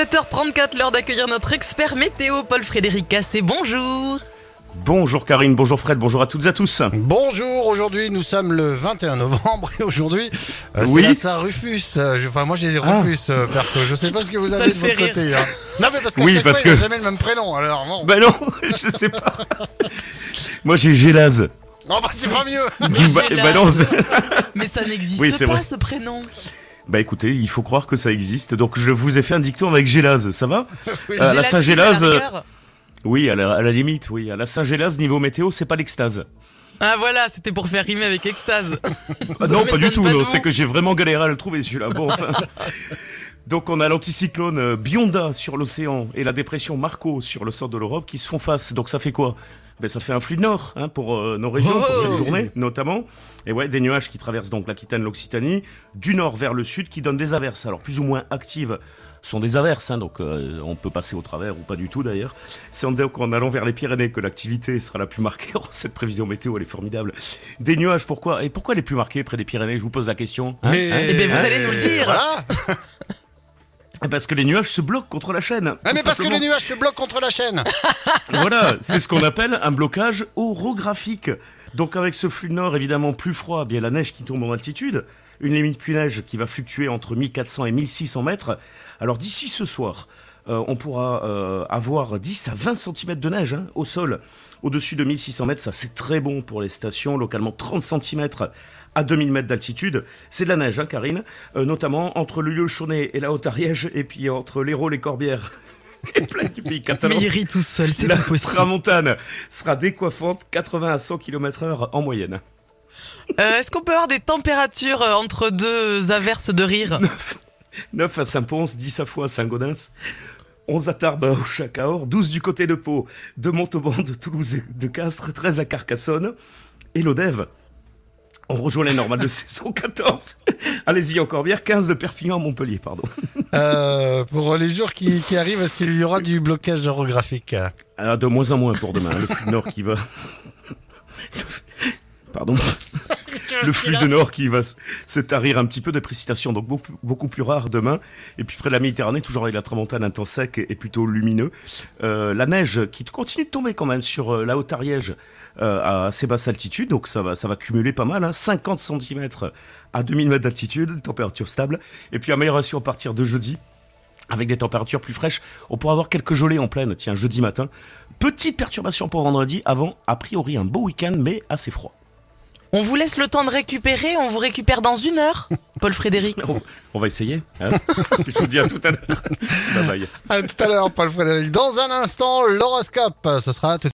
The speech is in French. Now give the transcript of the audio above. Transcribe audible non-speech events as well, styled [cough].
7h34, l'heure d'accueillir notre expert météo, Paul-Frédéric Cassé. Bonjour. Bonjour Karine, bonjour Fred, bonjour à toutes et à tous. Bonjour, aujourd'hui nous sommes le 21 novembre et aujourd'hui euh, c'est Oui. la Saint-Rufus. Euh, je- Enfin moi j'ai Ah. Rufus euh, perso, je sais pas ce que vous Ça avez de votre rire. côté. hein. Non mais parce qu'à Oui, chaque parce fois que- jamais le même prénom alors bon. Bah non, [laughs] je sais pas. Moi j'ai Gélaz. Non bah c'est pas mieux. Mais Bah, bah non, c'est- Mais ça n'existe Oui, c'est pas vrai. ce prénom. Bah écoutez, il faut croire que ça existe. Donc je vous ai fait un dicton avec Gélaz, ça va? [laughs] Oui. Euh, la Saint-Gélase, à la euh. Oui, à la, à la limite, oui. À la Saint-Gélaz, niveau météo, c'est pas l'extase. Ah voilà, c'était pour faire rimer avec extase. Ah Ça non, pas du tout, c'est que j'ai vraiment galéré à le trouver celui-là. Bon, enfin. [laughs] Donc on a l'anticyclone euh, Bionda sur l'océan et la dépression Marco sur le sort de l'Europe qui se font face. Donc ça fait quoi? Ben, ça fait un flux de nord hein, pour euh, nos régions, pour Oh. cette journée notamment. Et ouais, des nuages qui traversent donc l'Aquitaine, l'Occitanie, du nord vers le sud, qui donnent des averses. Alors plus ou moins actives sont des averses, hein, donc euh, on peut passer au travers ou pas du tout d'ailleurs. C'est en, donc en allant vers les Pyrénées que l'activité sera la plus marquée. [laughs] Oh, cette prévision météo, elle est formidable. Des nuages, pourquoi? Et pourquoi les plus marqués près des Pyrénées? Je vous pose la question. Hein? Mais- Hein? Eh ben, vous allez nous le dire. Voilà. [laughs] Parce que les nuages se bloquent contre la chaîne. Ah, mais parce que les nuages se bloquent contre la chaîne. [laughs] [laughs] Voilà, c'est ce qu'on appelle un blocage orographique. Donc avec ce flux de nord évidemment plus froid, bien la neige qui tombe en altitude, une limite plus neige qui va fluctuer entre 1400 et 1600 mètres. Alors d'ici ce soir, euh, on pourra euh, avoir 10 à 20 cm de neige hein, au sol. Au-dessus de 1600 mètres, ça c'est très bon pour les stations, localement 30 cm à 2000 mètres d'altitude. C'est de la neige, hein, Karine, Euh, notamment entre le lieu Chaunet et la Haute-Ariège, et puis entre l'Hérault, les Corbières [laughs] et plein du pays catalan. Mais il rit tout seul, c'est La pas possible. tramontane sera décoiffante 80 à 100 km heure en moyenne. Euh, Est-ce qu'on peut avoir des températures euh, entre deux averses de rire? 9 à Saint-Pons, 10 à Foix à Saint-Gaudens, 11 à Tarbes au Chacahor, 12 du côté de Pau, de Montauban, de Toulouse et de Castres, 13 à Carcassonne et l'Odève. On rejoint les normales de [laughs] saison 14. Allez-y encore bien, 15 de Perpignan à Montpellier, pardon. Euh, pour les jours qui, qui arrivent, est-ce qu'il y aura du blocage orographique Ah, de moins en moins pour demain, le de nord qui va... Pardon. Le flux de nord qui va se tarir un petit peu de précipitations, donc beaucoup, beaucoup plus rare demain. Et puis près de la Méditerranée, toujours avec la tramontane, un temps sec et, plutôt lumineux. Euh, la neige qui continue de tomber quand même sur euh, la Haute-Ariège euh, à assez basse altitude, donc ça va, ça va cumuler pas mal, hein, 50 cm à 2000 mètres d'altitude, température stable. Et puis amélioration à partir de jeudi. Avec des températures plus fraîches, on pourra avoir quelques gelées en pleine, tiens, jeudi matin. Petite perturbation pour vendredi, avant, a priori, un beau week-end, mais assez froid. On vous laisse le temps de récupérer, on vous récupère dans une heure, [laughs] Paul-Frédéric. On, on va essayer. hein. [laughs] Je vous dis à tout à l'heure. Bye bye. À tout à l'heure, Paul Frédéric. Dans un instant, l'horoscope. Ce sera tout